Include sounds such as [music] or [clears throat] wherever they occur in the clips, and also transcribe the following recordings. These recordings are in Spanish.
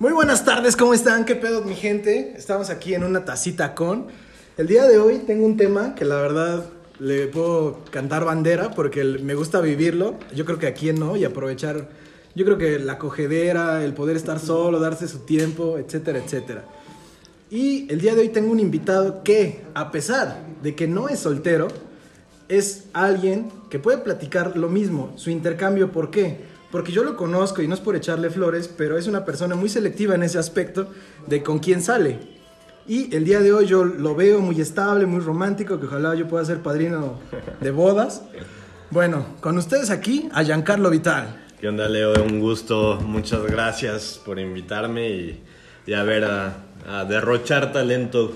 Muy buenas tardes, ¿cómo están? ¿Qué pedo, mi gente? Estamos aquí en una tacita con. El día de hoy tengo un tema que la verdad le puedo cantar bandera porque me gusta vivirlo. Yo creo que a quién no y aprovechar. Yo creo que la cogedera, el poder estar solo, darse su tiempo, etcétera, etcétera. Y el día de hoy tengo un invitado que, a pesar de que no es soltero, es alguien que puede platicar lo mismo, su intercambio, ¿por qué? Porque yo lo conozco y no es por echarle flores, pero es una persona muy selectiva en ese aspecto de con quién sale. Y el día de hoy yo lo veo muy estable, muy romántico, que ojalá yo pueda ser padrino de bodas. Bueno, con ustedes aquí a Giancarlo Vital. ¿Qué onda, Leo? Un gusto. Muchas gracias por invitarme y, a ver, a, a derrochar talento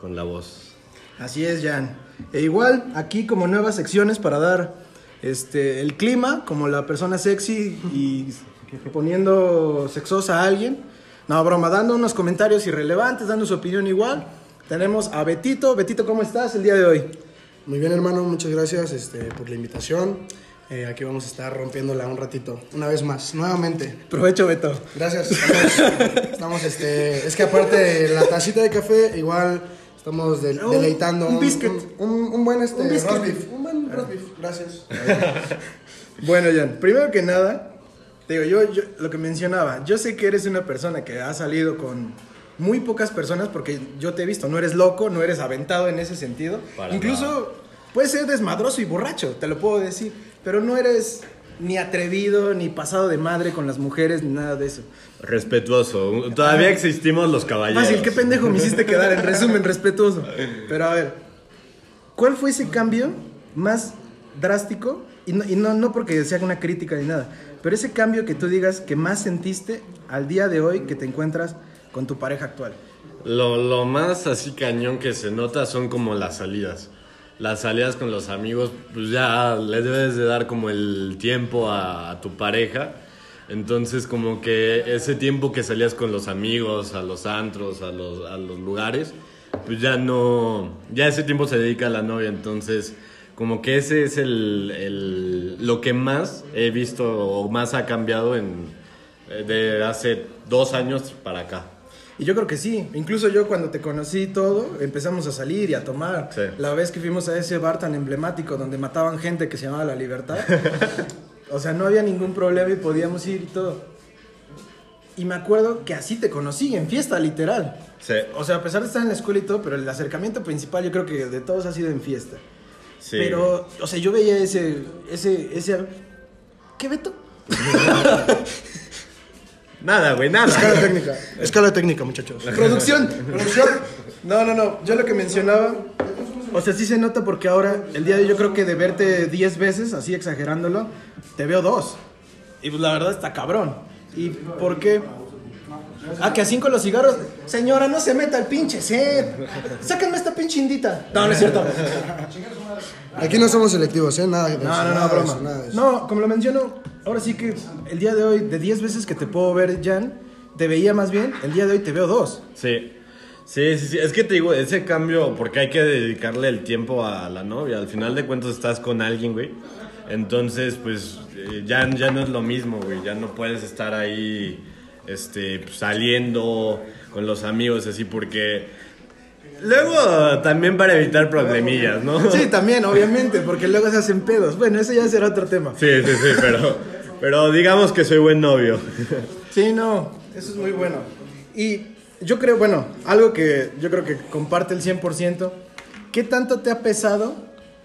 con la voz. Así es, Jan. E igual, aquí como nuevas secciones para dar este, el clima, como la persona sexy y poniendo sexosa a alguien. No, broma, dando unos comentarios irrelevantes, dando su opinión igual. Tenemos a Betito. Betito, ¿cómo estás el día de hoy? Muy bien, hermano, muchas gracias este, por la invitación. Eh, aquí vamos a estar rompiéndola un ratito, una vez más, nuevamente. Provecho, Beto. Gracias. Estamos, este, es que aparte la tacita de café, igual estamos deleitando. Un, biscuit. Un, buen este, un Un buen roast beef. Gracias. [laughs] bueno, Jan, primero que nada, digo, yo, yo lo que mencionaba, yo sé que eres una persona que ha salido con muy pocas personas porque yo te he visto, no eres loco, no eres aventado en ese sentido. Incluso puedes ser desmadroso y borracho, te lo puedo decir, pero no eres ni atrevido, ni pasado de madre con las mujeres, ni nada de eso. Respetuoso. Todavía existimos los caballeros. Fácil, qué pendejo me hiciste quedar, en resumen, respetuoso. Pero a ver, ¿cuál fue ese cambio más drástico? Y no, y no, no porque sea una crítica ni nada, pero ese cambio que tú digas que más sentiste al día de hoy que te encuentras con tu pareja actual. Lo, lo más así cañón que se nota son como las salidas las salidas con los amigos, pues ya le debes de dar como el tiempo a, tu pareja. Entonces como que ese tiempo que salías con los amigos, a los antros, a los, a los lugares, pues ya no, ya ese tiempo se dedica a la novia. Entonces como que ese es el, el lo que más he visto o más ha cambiado en, eh, de hace dos años para acá. Y yo creo que sí. Incluso yo cuando te conocí todo, empezamos a salir y a tomar. La vez que fuimos a ese bar tan emblemático donde mataban gente que se llamaba La Libertad. [laughs] o sea, no había ningún problema y podíamos ir y todo. Y me acuerdo que así te conocí, en fiesta, literal. Sí. O sea, a pesar de estar en la escuela y todo, pero el acercamiento principal yo creo que de todos ha sido en fiesta. Sí. Pero, o sea, yo veía ese, ese, ese... ¿Qué Beto? [laughs] Nada, güey, nada. Escala técnica. Escala técnica, muchachos. [laughs] Producción. Producción. No, no, no. Yo lo que mencionaba. O sea, sí se nota porque ahora, el día de hoy, yo creo que de verte 10 veces, así exagerándolo, te veo dos. Y pues la verdad está cabrón. ¿Y por qué? Ah, que así con los cigarros. Señora, no se meta el pinche sed. Sáquenme esta pinche indita. No, no es cierto. Aquí no somos selectivos, ¿eh? Nada No, no, no, broma. No, como lo menciono, ahora sí que el día de hoy, de 10 veces que te puedo ver, Jan, te veía más bien, el día de hoy te veo dos. Sí. Sí, sí, sí. Es que te digo, ese cambio, porque hay que dedicarle el tiempo a la novia. Al final de cuentas estás con alguien, güey. Entonces, pues, eh, ya, ya no es lo mismo, güey. Ya no puedes estar ahí, este, pues, saliendo con los amigos, así, porque Luego también para evitar problemillas, ¿no? Sí, también, obviamente, porque luego se hacen pedos. Bueno, ese ya será otro tema. Sí, sí, sí, pero, pero digamos que soy buen novio. [laughs] Sí, no, eso es muy bueno. Y yo creo, bueno, algo que yo creo que comparte el 100%, ¿qué tanto te ha pesado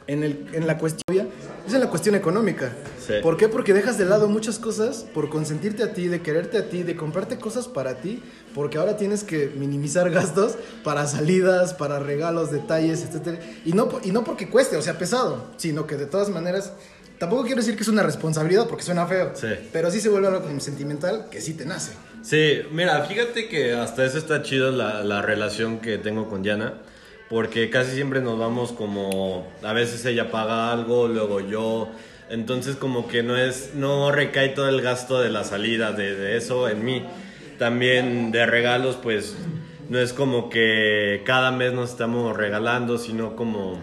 en, el, en la cuestión? Es en la cuestión económica. ¿Por qué? Porque dejas de lado muchas cosas por consentirte a ti, de quererte a ti, de comprarte cosas para ti, porque ahora tienes que minimizar [laughs] gastos para salidas, para regalos, detalles, etc. Y no, y no porque cueste, o sea, pesado, sino que de todas maneras, tampoco quiero decir que es una responsabilidad porque suena feo, pero sí se vuelve algo como sentimental que sí te nace. Sí, mira, fíjate que hasta eso está chido la, la relación que tengo con Diana porque casi siempre nos vamos como a veces ella paga algo, luego yo entonces como que no es, no recae todo el gasto de la salida de, eso en mí. También de regalos, pues no es como que cada mes nos estamos regalando, sino como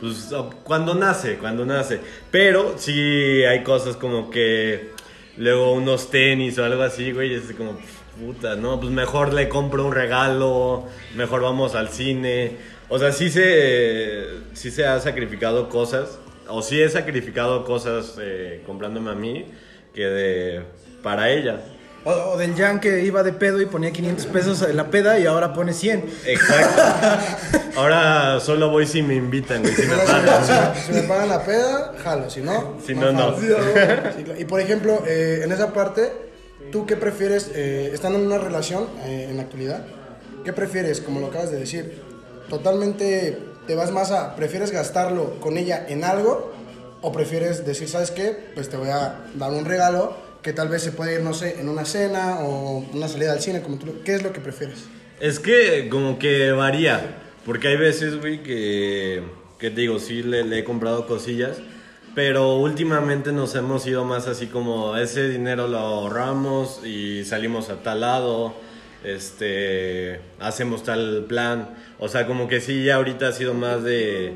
pues cuando nace, cuando nace. Pero sí hay cosas como que luego unos tenis o algo así, güey, es como, puta, no, pues mejor le compro un regalo, mejor vamos al cine. O sea, sí se, sí se ha sacrificado cosas, o sí he sacrificado cosas eh, comprándome a mí, que de, para ella. O, o del Jan que iba de pedo y ponía 500 pesos en la peda y ahora pone 100. Exacto. [laughs] Ahora solo voy si me invitan, güey, si me si, pagan. si- si me pagan la peda, jalo, si no, Si no, no. y por ejemplo, eh, en esa parte, ¿tú qué prefieres, eh, estando en una relación eh, en la actualidad, qué prefieres, como lo acabas de decir, totalmente te vas más a, prefieres gastarlo con ella en algo o prefieres decir, ¿sabes qué? Pues te voy a dar un regalo que tal vez se puede ir, no sé, en una cena o una salida al cine, como tú, ¿qué es lo que prefieres? Es que como que varía, porque hay veces, güey, que, que te digo, sí le, le he comprado cosillas, pero últimamente nos hemos ido más así como ese dinero lo ahorramos y salimos a tal lado, este, hacemos tal plan, o sea, como que sí, ya ahorita ha sido más de,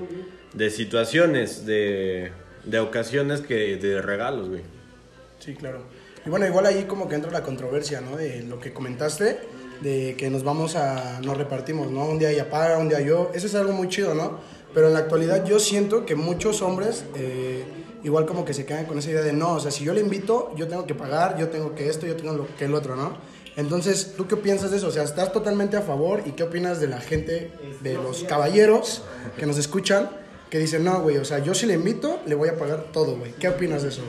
de situaciones, de, de ocasiones que de regalos, güey. Sí, claro. Y bueno, igual ahí como que entra la controversia, ¿no? De lo que comentaste, de que nos vamos a, nos repartimos, ¿no? Un día ella paga, un día yo. Eso es algo muy chido, ¿no? Pero en la actualidad yo siento que muchos hombres eh, igual como que se quedan con esa idea de no, o sea, si yo le invito, yo tengo que pagar, yo tengo que esto, yo tengo lo que el otro, ¿no? Entonces, ¿tú qué piensas de eso? O sea, ¿estás totalmente a favor y qué opinas de la gente, de los caballeros que nos escuchan, que dicen, no, güey, o sea, yo si le invito, le voy a pagar todo, güey? ¿Qué opinas de eso?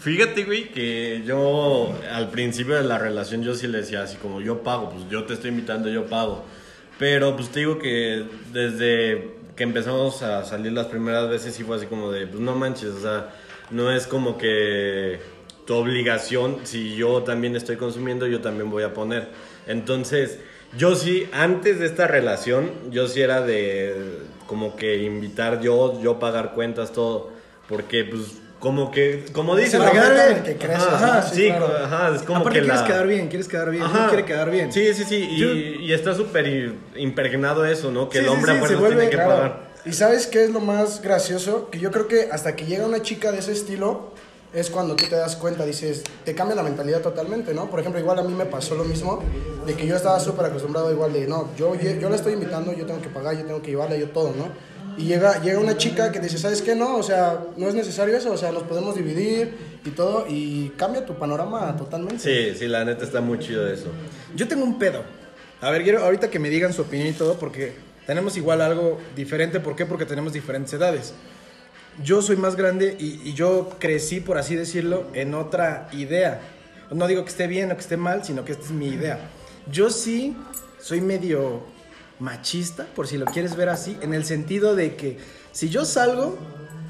Fíjate, güey, que yo al principio de la relación yo sí le decía así como yo pago, pues yo te estoy invitando, yo pago. Pero pues te digo que desde que empezamos a salir las primeras veces sí fue así como de, pues no manches, o sea, no es como que tu obligación, si yo también estoy consumiendo, yo también voy a poner. Entonces, yo sí, antes de esta relación, yo sí era de como que invitar yo, yo pagar cuentas, todo, porque pues como que, como dices, para quedar meta en bien. el que Ajá, sí, Sí, claro. ajá, es como Aparte que quieres la... quedar bien, quieres quedar bien, Ajá. quiere quedar bien. Sí, sí, sí, y, Yo- y está súper impregnado eso, ¿no? Que Sí, el hombre sí, a vuelve, tiene que Claro. pagar. ¿Y sabes qué es lo más gracioso? Que yo creo que hasta que llega una chica de ese estilo es cuando tú te das cuenta, dices, te cambia la mentalidad totalmente, ¿no? Por ejemplo, igual a mí me pasó lo mismo, de que yo estaba súper acostumbrado igual de, no, yo, yo la estoy invitando, yo tengo que pagar, yo tengo que llevarle, yo todo, ¿no? Y llega, llega una chica que dice, ¿sabes qué? No, o sea, no es necesario eso, o sea, nos podemos dividir y todo, y cambia tu panorama totalmente. Sí, sí, la neta está muy chido eso. Yo tengo un pedo. A ver, quiero ahorita que me digan su opinión y todo, porque tenemos igual algo diferente. ¿Por qué? Porque tenemos diferentes edades. Yo soy más grande y, y yo crecí, por así decirlo, en otra idea. No digo que esté bien o que esté mal, sino que esta es mi idea. Yo sí soy medio machista, por si lo quieres ver así, en el sentido de que si yo salgo,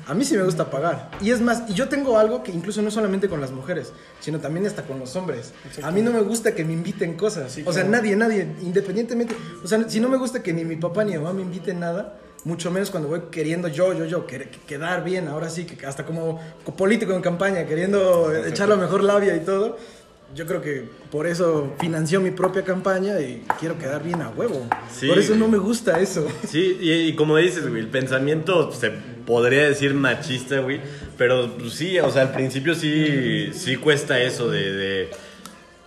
a mí sí me gusta pagar. Y es más, y yo tengo algo que incluso no solamente con las mujeres, sino también hasta con los hombres. A mí no me gusta que me inviten cosas. Sí, o sea, claro. nadie, nadie, independientemente. O sea, si no me gusta que ni mi papá ni mi mamá me inviten nada, mucho menos cuando voy queriendo yo, yo, yo, quedar bien, ahora sí, que hasta como político en campaña, queriendo echar la mejor labia y todo. Yo creo que por eso financió mi propia campaña y quiero quedar bien a huevo. Sí, por eso no me gusta eso. Sí, y, y como dices, güey, el pensamiento se podría decir machista, güey, pero pues, sí, o sea, al principio sí, sí cuesta eso de, de-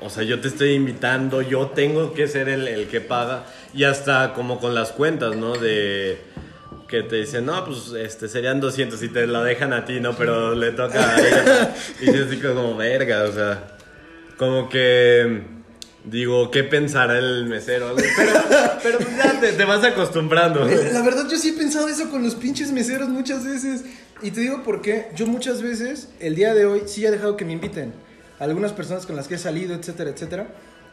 o sea, yo te estoy invitando, yo tengo que ser el, el que paga, y hasta como con las cuentas, ¿no? De que te dicen, no, pues este, serían 200 y te la dejan a ti, ¿no? Pero le toca a ella. [laughs] Y dices así como, verga, o sea, como que... Digo, ¿qué pensará el mesero? Pero, pero pues ya te, te vas acostumbrando. La verdad, yo sí he pensado eso con los pinches meseros muchas veces. Y te digo por qué. Yo muchas veces, el día de hoy, sí he dejado que me inviten. Algunas personas con las que he salido, etcétera, etcétera.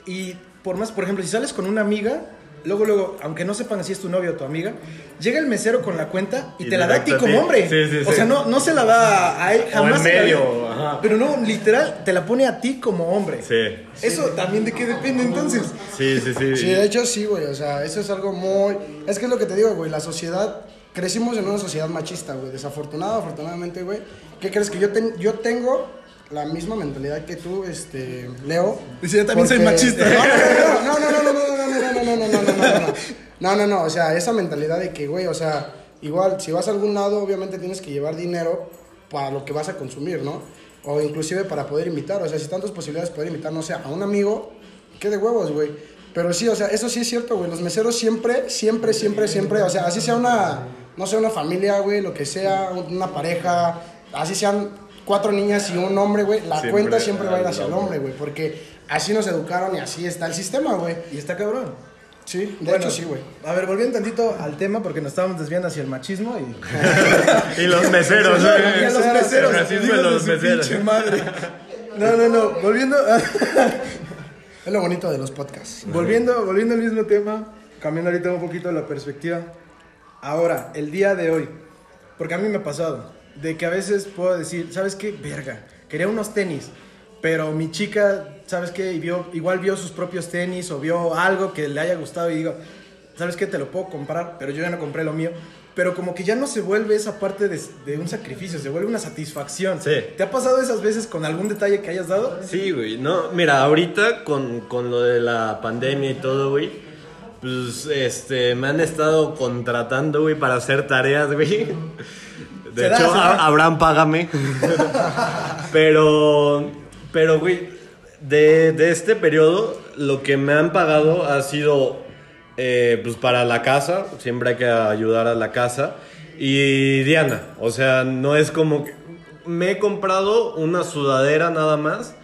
Y por más, por ejemplo, si sales con una amiga, luego, luego, aunque no sepan si es tu novio o tu amiga, llega el mesero con la cuenta y, Y te la da a ti como hombre. Sí, sí, o sí. sea, no, no se la da a él, O jamás. en medio, ajá. Pero no, literal, te la pone a ti como hombre. Sí, Eso también de qué depende entonces. sí, sí, sí. Sí, de hecho sí, güey, o sea, eso es algo muy... Es que es lo que te digo, güey, la sociedad... Crecimos en una sociedad machista, güey, desafortunado, afortunadamente, güey. ¿Qué crees? Que yo, ten- yo tengo la misma mentalidad que tú, este, Leo. Dice, yo también soy machista. [laughs] No, no, no, no, no, no. No, o sea, esa mentalidad de que, güey, o sea, igual, si vas a algún lado, obviamente tienes que llevar dinero para lo que vas a consumir, ¿no? O inclusive para poder invitar, o sea, si tantas posibilidades poder invitar, no sé, a un amigo, qué de huevos, güey. Pero sí, o sea, eso sí es cierto, güey, los meseros siempre, siempre, siempre, siempre, o sea, así sea una, no sé, una familia, güey, lo que sea, una pareja, así sean cuatro niñas y un hombre, güey, la cuenta siempre va a ir hacia el hombre, güey, porque así nos educaron y así está el sistema, güey. Y está cabrón. Sí, de Bueno, hecho sí, güey. A ver, volviendo tantito al tema porque nos estábamos desviando hacia el machismo y... [laughs] Y los meseros, Y a los meseros. El racismo de los meseros. madre. No, no, no. Volviendo, a- [laughs] Es lo bonito de los podcasts. volviendo, volviendo al mismo tema, cambiando ahorita un poquito la perspectiva. Ahora, el día de hoy, porque a mí me ha pasado, de que a veces puedo decir, ¿sabes qué? Verga, quería unos tenis, pero mi chica, ¿sabes qué? Y vio, igual vio sus propios tenis o vio algo que le haya gustado y digo, ¿sabes qué? Te lo puedo comprar, pero yo ya no compré lo mío. Pero como que ya no se vuelve esa parte de, de un sacrificio, se vuelve una satisfacción. Sí. ¿Te ha pasado esas veces con algún detalle que hayas dado? Sí, güey. No, mira, ahorita con, con lo de la pandemia y todo, güey. Pues, este, me han estado contratando, güey, para hacer tareas, güey. De hecho, Abraham, págame. [laughs] pero, pero, güey, de, de este periodo, lo que me han pagado ha sido, eh, pues, para la casa. Siempre hay que ayudar a la casa. Y Diana, o sea, no es como que... Me he comprado una sudadera nada más.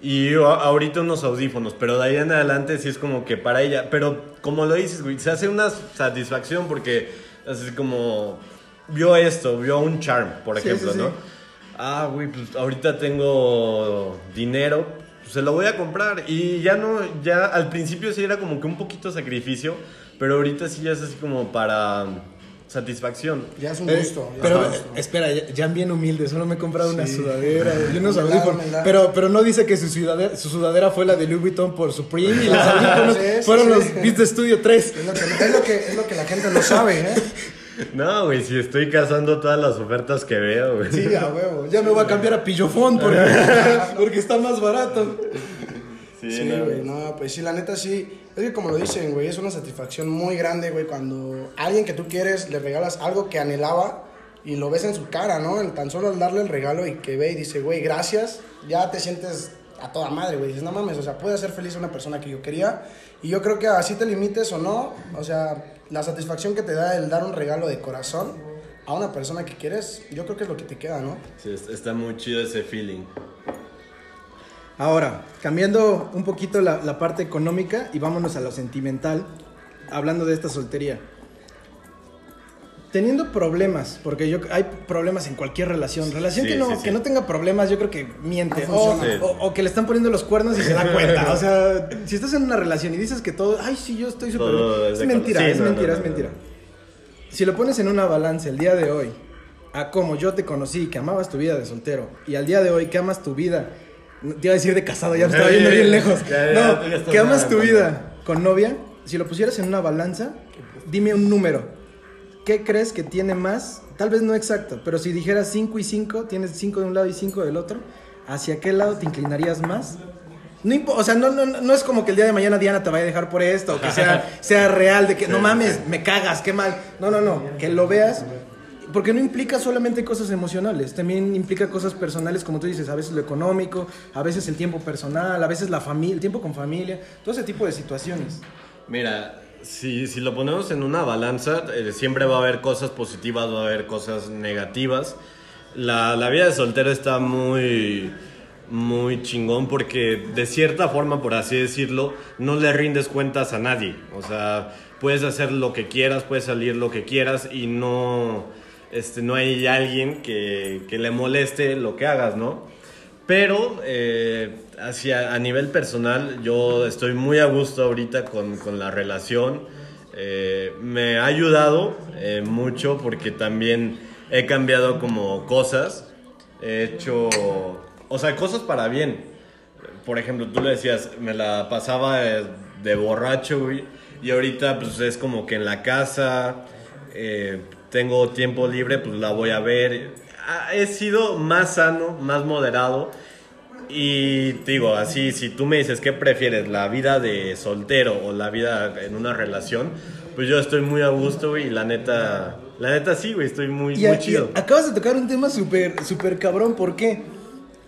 Y ahorita unos audífonos, pero de ahí en adelante sí es como que para ella. Pero como lo dices, güey, se hace una satisfacción porque así como vio esto, vio un charm, por Sí, ejemplo, sí, sí. ¿no? Ah, güey, pues ahorita tengo dinero, pues, se lo voy a comprar. Y ya no, ya al principio sí era como que un poquito sacrificio, pero ahorita sí ya es así como para satisfacción. Ya es un Eh, gusto. ya pero es un eh, gusto. espera, ya, ya bien humilde, solo me he comprado una sudadera y unos [laughs] audífonos. Pero, pero no dice que su sudadera, su sudadera fue la de Louis Vuitton por Supreme y los [laughs] audífonos Sí, sí, fueron sí. los Beats de Studio 3. Es lo, que, es, lo que, es lo que la gente no sabe, ¿eh? [laughs] [laughs] No, güey, si estoy cazando todas las ofertas que veo, güey. Sí, a huevo. Ya me voy a cambiar a Pillofón porque, [laughs] porque está más barato. Sí, güey, no, pues sí, la neta sí. Es que como lo dicen, güey, es una satisfacción muy grande, güey, cuando a alguien que tú quieres le regalas algo que anhelaba y lo ves en su cara, ¿no? El tan solo al darle el regalo y que ve y dice, güey, gracias, ya te sientes a toda madre, güey. Dices, no mames, o sea, puede hacer feliz a una persona que yo quería. Y yo creo que así te limites o no, o sea, la satisfacción que te da el dar un regalo de corazón a una persona que quieres, yo creo que es lo que te queda, ¿no? Sí, es- está muy chido ese feeling. Ahora, cambiando un poquito la, la parte económica y vámonos a lo sentimental, hablando de esta soltería. Teniendo problemas, porque yo hay problemas en cualquier relación. Relación Sí, que, no, sí, sí. que no tenga problemas, yo creo que miente. No o, funciona. o- o que le están poniendo los cuernos y se da cuenta. [laughs] O sea, si estás en una relación y dices que todo, ay, sí, yo estoy súper Todo bien", es mentira, es no, mentira, no, es mentira. no. Si lo pones en una balanza el día de hoy, a cómo yo te conocí, que amabas tu vida de soltero, y al día de hoy que amas tu vida, te iba a decir de casado, ya me estaba yendo bien lejos. Ya, ya, No, que amas tu vida con novia, si lo pusieras en una balanza, dime un número. ¿Qué crees que tiene más? Tal vez no exacto, pero si dijeras 5 y 5, tienes 5 de un lado y 5 del otro, ¿hacia qué lado te inclinarías más? No impo- o sea, no, no, no es como que el día de mañana Diana te vaya a dejar por esto, o que sea, [laughs] sea real, de que no mames, me cagas, qué mal. No, no, no, que lo veas, porque no implica solamente cosas emocionales, también implica cosas personales, como tú dices, a veces lo económico, a veces el tiempo personal, a veces la familia, el tiempo con familia, todo ese tipo de situaciones. Mira, si, si lo ponemos en una balanza, eh, siempre va a haber cosas positivas, va a haber cosas negativas. La, la vida de soltero está muy, muy chingón porque de cierta forma, por así decirlo, no le rindes cuentas a nadie. O sea, puedes hacer lo que quieras, puedes salir lo que quieras y no, este, no hay alguien que, que le moleste lo que hagas, ¿no? Pero eh, hacia, a nivel personal, yo estoy muy a gusto ahorita con, con la relación. Eh, me ha ayudado eh, mucho porque también he cambiado como cosas. He hecho, o sea, cosas para bien. Por ejemplo, tú le decías, me la pasaba de, de borracho, güey. Y ahorita pues es como que en la casa, eh, tengo tiempo libre, pues la voy a ver. Ah, He sido más sano, más moderado. Y te digo, así, si tú me dices qué prefieres, la vida de soltero o la vida en una relación, pues yo estoy muy a gusto, güey, y la neta, la neta sí, güey, estoy muy, Y, muy y chido. acabas de tocar un tema súper, súper cabrón, ¿por qué?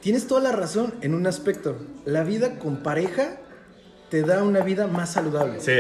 tienes toda la razón en un aspecto. La vida con pareja te da una vida más saludable. Sí.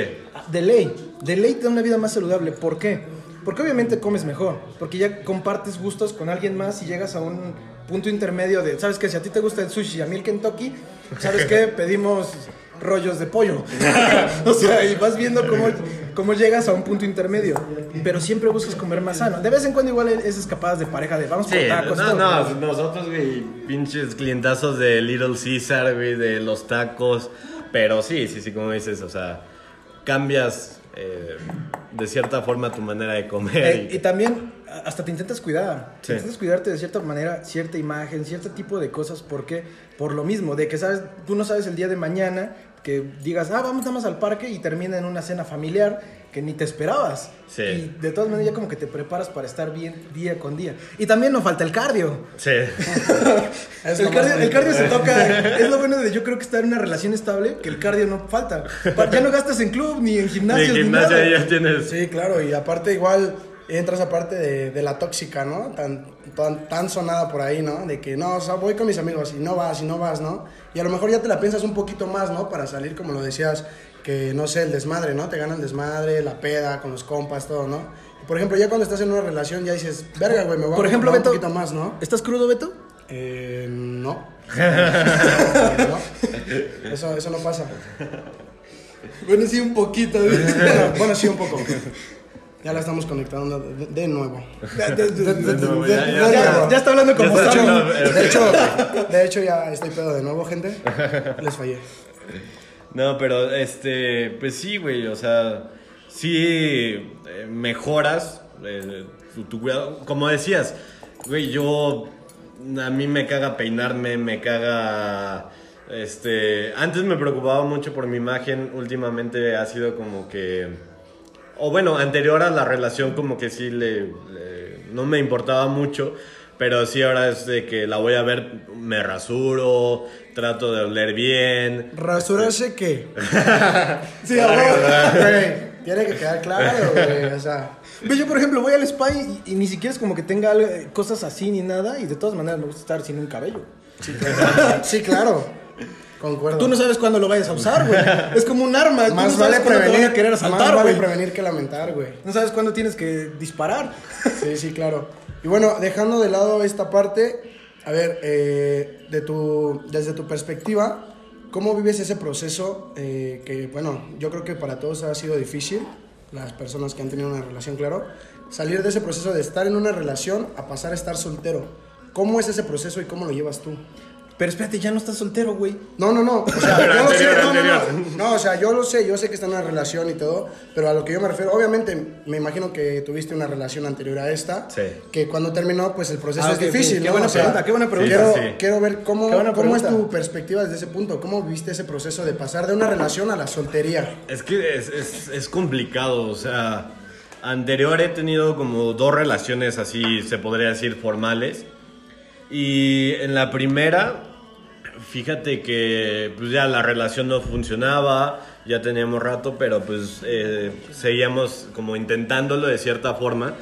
De ley, de ley te da una vida más saludable. ¿Por qué? Porque obviamente comes mejor, porque ya compartes gustos con alguien más y llegas a un punto intermedio de, ¿sabes qué? Si a ti te gusta el sushi y a mí el Kentucky, ¿sabes qué? [laughs] Pedimos rollos de pollo. [laughs] o sea, y vas viendo cómo, cómo llegas a un punto intermedio. Pero siempre buscas comer más sano. De vez en cuando igual es escapadas de pareja de vamos Sí, por tacos. no, no, nosotros, güey, pinches clientazos de Little Caesar, güey, de los tacos. Pero sí, sí, sí, como dices, o sea, cambias eh, de cierta forma tu manera de comer. Eh, y- y también hasta te intentas cuidar. Sí. Intentas cuidarte de cierta manera, cierta imagen, cierto tipo de cosas. ¿Por qué? Por lo mismo, de que sabes, tú no sabes el día de mañana que digas, ah, vamos nada más al parque y termina en una cena familiar que ni te esperabas. Sí. Y de todas maneras ya como que te preparas para estar bien día con día. Y también no falta el cardio. Sí. [laughs] Es el, cardio más el cardio se toca. Es lo bueno de yo creo que estar en una relación estable, que el cardio no falta. [laughs] Ya no gastas en club, ni en gimnasio, ni gimnasia nada. ya tienes. Sí, claro, y aparte igual entras aparte de, de la tóxica, ¿no? Tan, tan, tan sonada por ahí, ¿no? De que no, o sea, voy con mis amigos y no vas y no vas, ¿no? Y a lo mejor ya te la piensas un poquito más, ¿no? Para salir, como lo decías, que no sé, el desmadre, ¿no? Te gana el desmadre, la peda, con los compas, todo, ¿no? Y, por ejemplo, ya cuando estás en una relación ya dices, verga, güey, me voy Por a ejemplo, un poquito más, ¿no? ¿Estás crudo, Beto? Eh, no. [laughs] no. Eso, eso no pasa. Bueno, sí, un poquito. Bueno, [laughs] bueno, sí, un poco. Ya la estamos conectando de, de nuevo. Ya, está hablando como hablando, eh, De hecho, de hecho ya estoy pedo de nuevo, gente. Les fallé. No, pero este, pues sí, güey, o sea, sí eh, mejoras eh, tu, tu cuidado. Como decías, güey, yo, a mí me caga peinarme, me caga, este, antes me preocupaba mucho por mi imagen, últimamente ha sido como que, o bueno, anterior a la relación como que sí le, le- no me importaba mucho. Pero sí, ahora es de que la voy a ver, me rasuro, trato de oler bien, ¿Rasurarse qué? [laughs] Sí. Güey, tiene que quedar claro, güey. O sea, Yo, por ejemplo, voy al spa y, y ni siquiera es como que tenga cosas así ni nada. Y de todas maneras me gusta estar sin un cabello. sí, claro. [laughs] Concuerdo. Tú no sabes cuándo lo vayas a usar, güey. [laughs] Es como un arma. Tú más no vale cuándo te van prevenir, a querer más asaltar, vale güey. prevenir que lamentar, güey. No sabes cuándo tienes que disparar. [laughs] Sí, sí, claro. Y bueno, dejando de lado esta parte, a ver, eh, de tu, desde tu perspectiva, ¿cómo vives ese proceso? eh, que, bueno, yo creo que para todos ha sido difícil, las personas que han tenido una relación, claro, salir de ese proceso de estar en una relación a pasar a estar soltero. ¿Cómo es ese proceso y cómo lo llevas tú? Pero espérate, ya no estás soltero, güey. No, no, no. O sea, [laughs] yo lo sé, anterior, no, no, no. anterior. No, o sea, yo lo sé, yo sé que está en una relación y todo, pero a lo que yo me refiero, obviamente, me imagino que tuviste una relación anterior a esta, Sí. que cuando terminó, pues el proceso Ah, es difícil, Qué ¿no? buena O sea, pregunta, qué buena pregunta. Quiero, Sí, sí. quiero ver cómo, cómo es tu perspectiva desde ese punto, cómo viste ese proceso de pasar de una relación a la soltería. Es que es, es, es complicado, o sea, anterior he tenido como dos relaciones así, se podría decir, formales. Y en la primera, fíjate que pues ya la relación no funcionaba, ya teníamos rato, pero pues eh, seguíamos como intentándolo de cierta forma.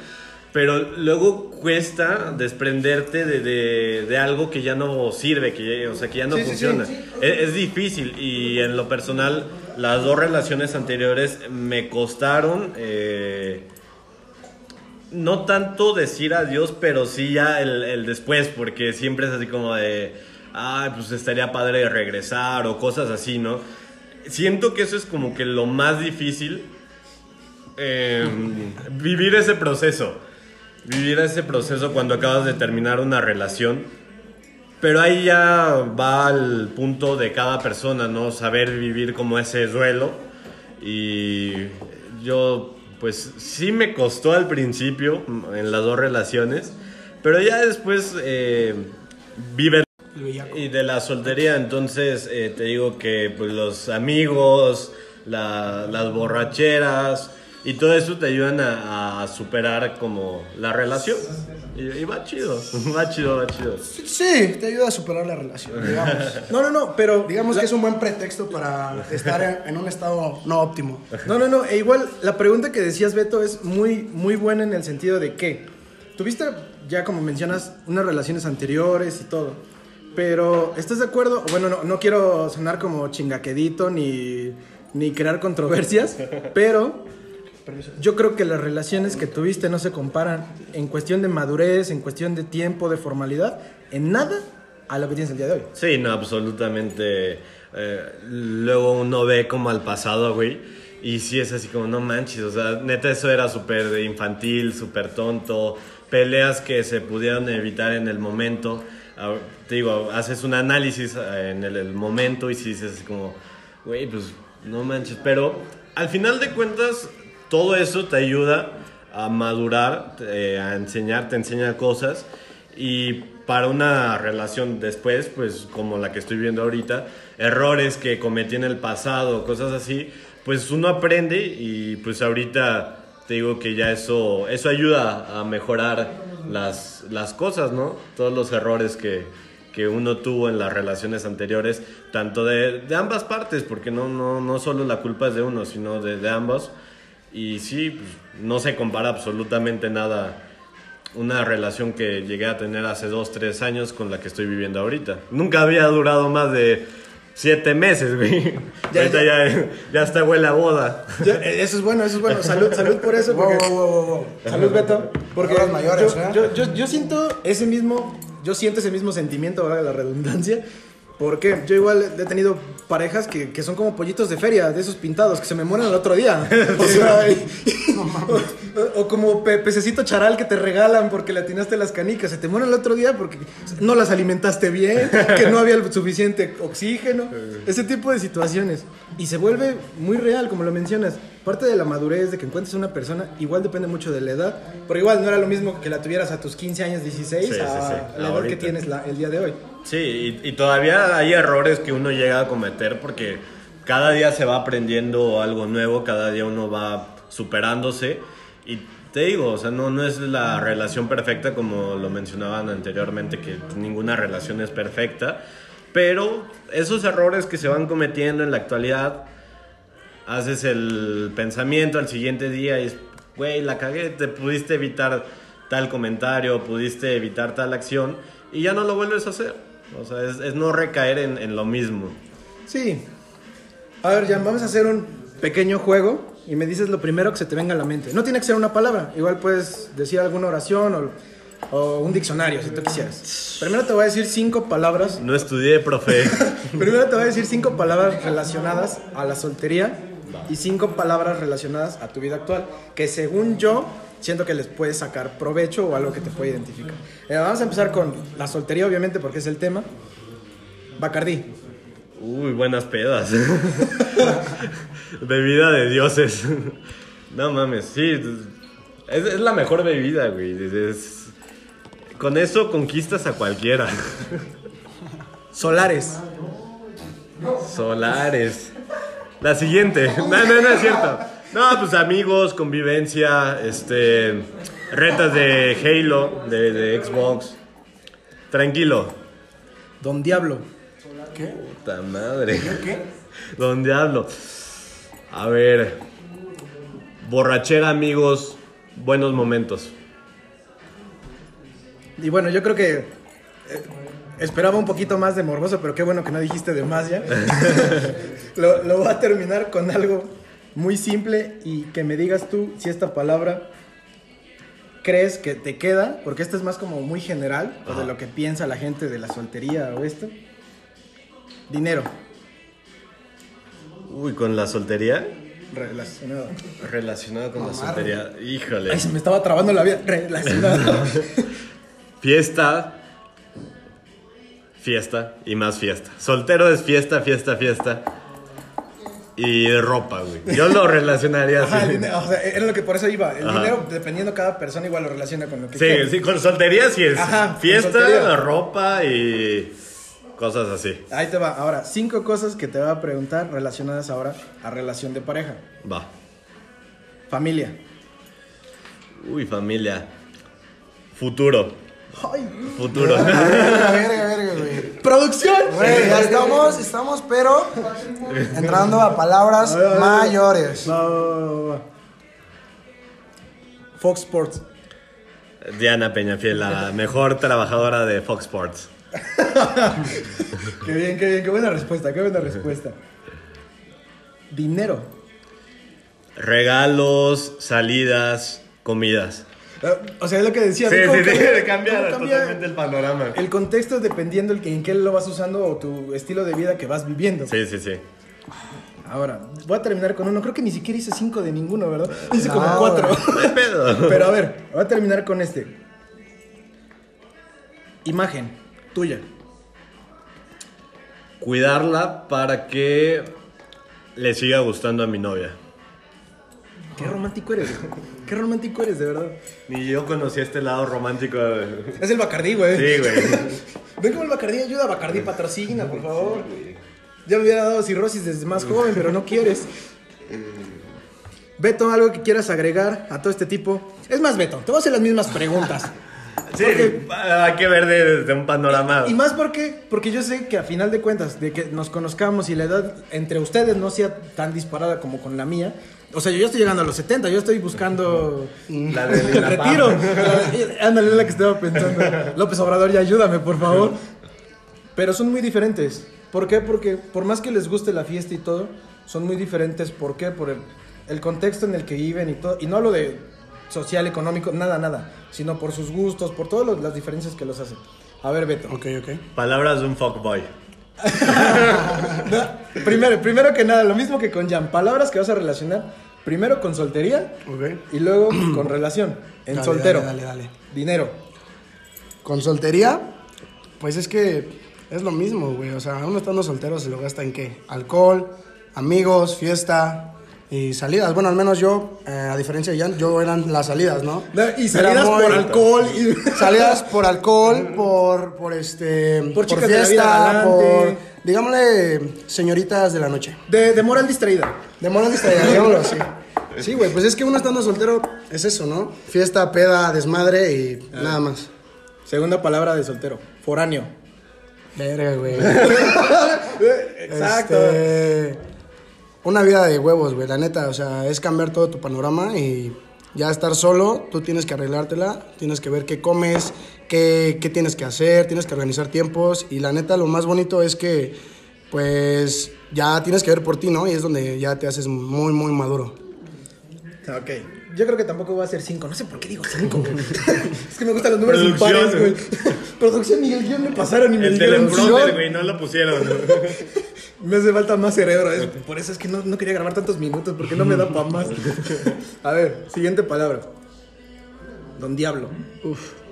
Pero luego cuesta desprenderte de, de- de algo que ya no sirve, que o sea, que ya no Sí, sí, sí, funciona. sí. Es, es difícil y en lo personal las dos relaciones anteriores me costaron eh, no tanto decir adiós, pero sí ya el, el después, porque siempre es así como de, ay, pues estaría padre regresar o cosas así, ¿no? Siento que eso es como que lo más difícil, eh, [laughs] vivir ese proceso, vivir ese proceso cuando acabas de terminar una relación. Pero ahí ya va al punto de cada persona, ¿no? Saber vivir como ese duelo. Y yo, pues sí me costó al principio mm, en las dos relaciones, pero ya después eh, vive y de la soltería, entonces eh, te digo que pues, los amigos, la- las borracheras y todo eso te ayudan a, superar como la relación. Y, va chido, [laughs] va chido, va chido. Sí, te ayuda a superar la relación, digamos. No, no, no, pero. Digamos que es un buen pretexto para estar en, en un estado no óptimo. No, no, no. E igual, la pregunta que decías, Beto, es muy, muy buena en el sentido de que tuviste, ya como mencionas, unas relaciones anteriores y todo. Pero, ¿estás de acuerdo? Bueno, no, no quiero sonar como chingaquedito ni, ni crear controversias, pero yo creo que las relaciones que tuviste no se comparan en cuestión de madurez, en cuestión de tiempo, de formalidad, en nada a lo que tienes el día de hoy. Sí, no, absolutamente. Eh, luego uno ve como al pasado, güey. Y sí es así como, no manches, o sea, neta eso era súper infantil, súper tonto, peleas que se pudieron evitar en el momento. Ah, Te digo, haces un análisis eh, en el, el momento y sí dices así como, güey, pues no manches. Pero al final de cuentas, todo eso te ayuda a madurar, eh, a enseñar, te enseña cosas. Y para una relación después, pues como la que estoy viendo ahorita, errores que cometí en el pasado, cosas así, pues uno aprende y pues ahorita te digo que ya eso, eso ayuda a mejorar las, las cosas, ¿no? Todos los errores que, que uno tuvo en las relaciones anteriores, tanto de, de ambas partes, porque no, no, no solo la culpa es de uno, sino de, de ambos. Y sí, pues, no se compara absolutamente nada una relación que llegué a tener hace dos, tres años con la que estoy viviendo ahorita. Nunca había durado más de siete meses, güey. Ya, [laughs] ahorita ya, ya, hasta huele a boda. Ya, eh, eso es bueno, eso es bueno. Salud, salud por eso. Porque, wow, wow, wow. Salud, Beto. Porque Palabras mayores, yo, ¿eh? yo, yo, yo siento ese mismo, yo siento ese mismo sentimiento, valga la redundancia. Porque yo igual he tenido parejas que, que son como pollitos de feria, de esos pintados, que se me mueren el otro día. [laughs] [laughs] O sea, y- o, o como pe- pececito charal que te regalan porque le atinaste las canicas, se te mueren el otro día porque no las alimentaste bien, que no había el suficiente oxígeno, ese tipo de situaciones. Y se vuelve muy real, como lo mencionas. Parte de la madurez, de que encuentres una persona, igual depende mucho de la edad, pero igual no era lo mismo que la tuvieras a tus 15 años, 16, Sí, sí, a la edad que tienes la- el día de hoy. Sí, y, y todavía hay errores que uno llega a cometer porque cada día se va aprendiendo algo nuevo, cada día uno va superándose. Y te digo, o sea, no, no es la relación perfecta como lo mencionaban anteriormente, que ninguna relación es perfecta. Pero esos errores que se van cometiendo en la actualidad, haces el pensamiento al siguiente día y es, güey, la cagué, te pudiste evitar tal comentario, pudiste evitar tal acción y ya no lo vuelves a hacer. O sea, es, es no recaer en, en lo mismo. Sí. A ver, Jan, vamos a hacer un pequeño juego y me dices lo primero que se te venga a la mente. No tiene que ser una palabra, igual puedes decir alguna oración o, o un diccionario si tú quisieras. Primero te voy a decir cinco palabras. No estudié, profe. [laughs] Primero te voy a decir cinco palabras relacionadas a la soltería y cinco palabras relacionadas a tu vida actual que según yo siento que les puedes sacar provecho o algo que te puede identificar. Eh, vamos a empezar con la soltería, obviamente, porque es el tema. Bacardí. Uy, buenas pedas. [laughs] Bebida de dioses. No mames, sí. Es, es la mejor bebida, güey. Es- es- con eso conquistas a cualquiera. Solares. Solares. La siguiente. [laughs] No, no, no es cierto. No, pues amigos, convivencia, este, retas de Halo, de, de Xbox. Tranquilo. Don Diablo. ¿Qué? Puta madre. ¿Qué? [laughs] ¿Dónde hablo? A ver. Borrachera, amigos. Buenos momentos. Y bueno, yo creo que eh, esperaba un poquito más de morboso, pero qué bueno que no dijiste de más ya. [laughs] lo, lo voy a terminar con algo muy simple y que me digas tú si esta palabra crees que te queda, porque esta es más como muy general, o de Ajá. lo que piensa la gente de la soltería o esto. Dinero. Uy, con la soltería. Relacionado. Relacionado con la soltería. Híjole. Ay, se me estaba trabando la vida. Relacionado. [laughs] Fiesta. Fiesta y más fiesta. Soltero es fiesta, fiesta, fiesta. Y ropa, güey. Yo lo relacionaría Ajá, así. dinero, o sea, era lo que por eso iba. El Ajá. dinero, dependiendo cada persona, igual lo relaciona con lo que Sí, quiere. sí, con soltería sí es. Ajá, fiesta, ropa y cosas así. Ahí te va. Ahora, cinco cosas que te voy a preguntar relacionadas ahora a relación de pareja. Va. Familia. Uy, familia. Futuro. Ay, Futuro. Verga, verga, verga, güey. ¡Producción! Güey, ya estamos, estamos, pero entrando a palabras A ver, a ver. mayores. Va, va, va, va. Fox Sports. Diana Peñafiel, la mejor trabajadora de Fox Sports. [laughs] Qué bien, qué bien, qué buena respuesta, qué buena respuesta. Dinero. Regalos, salidas, comidas. Eh, O sea, es lo que decía. Sí. [laughs] ¿Cómo sí, sí, cambia- totalmente el panorama. El contexto dependiendo el que- en qué lo vas usando o tu estilo de vida que vas viviendo. Sí, sí, sí. Ahora, voy a terminar con uno. Creo que ni siquiera hice cinco de ninguno, ¿verdad? Hice como cuatro. Pedo. [laughs] Pero a ver, voy a terminar con este. Imagen, tuya. Cuidarla para que le siga gustando a mi novia. Qué romántico eres. Qué romántico eres, de verdad. Ni yo conocí este lado romántico. de- Es el Bacardí, güey. Sí, güey. Ven como el Bacardí ayuda. Bacardí patrocina, por favor. Ya me hubiera dado cirrosis desde más joven, pero no quieres. Beto, algo que quieras agregar a todo este tipo. Es más, Beto, te voy a hacer las mismas preguntas. Sí, Porque- hay que ver de- desde un panorama. Y más porque, porque yo sé que a final de cuentas, de que nos conozcamos y la edad entre ustedes no sea tan disparada como con la mía. O sea, yo ya estoy llegando a los 70, yo estoy buscando La de el retiro. Ándale, es la que estaba pensando. López Obrador, ya ayúdame, por favor. Pero son muy diferentes. ¿Por qué? Porque por más que les guste la fiesta y todo, son muy diferentes. ¿Por qué? Por el, el contexto en el que viven y todo. Y no hablo de social, económico, nada, nada. Sino por sus gustos, por todas los- las diferencias que los hacen. A ver, Beto. Ok, ok. Palabras de un fuckboy. [laughs] No, primero, primero que nada, lo mismo que con Jan. Palabras que vas a relacionar. Primero con soltería y luego [clears throat] con relación. En Dale, soltero. dale, dale, dale. Dinero. Con soltería, pues es que es lo mismo, güey. O sea, uno estando soltero se lo gasta en qué? Alcohol, amigos, fiesta y salidas. Bueno, al menos yo, eh, a diferencia de Jan, yo eran las salidas, ¿no? Y salidas por alcohol. Y... Salidas por alcohol, [laughs] por, por este, Por chicas de la vida galante. por, digámosle, señoritas de la noche. De, de moral distraída. De moral distraída, digámoslo así. Sí, güey, pues es que uno estando soltero es eso, ¿no? Fiesta, peda, desmadre y nada más. Segunda palabra de soltero. Foráneo. Verga, güey. [laughs] Exacto. Este, una vida de huevos, güey, la neta. O sea, es cambiar todo tu panorama y ya estar solo, tú tienes que arreglártela, tienes que ver qué comes, qué, qué tienes que hacer, tienes que organizar tiempos. Y la neta, lo más bonito es que, pues, ya tienes que ver por ti, ¿no? Y es donde ya te haces muy, muy maduro. Ok. Yo creo que tampoco voy a ser 5. No sé por qué digo 5. [laughs] es que me gustan los números impares, güey. Producción y el guion me pasaron y me El dijeron teleprompter, "Guión". güey, no lo pusieron. [laughs] Me hace falta más cerebro. es- por eso es que no, no quería grabar tantos minutos, porque no me da para más. [laughs] A ver, siguiente palabra. Don Diablo. Uf.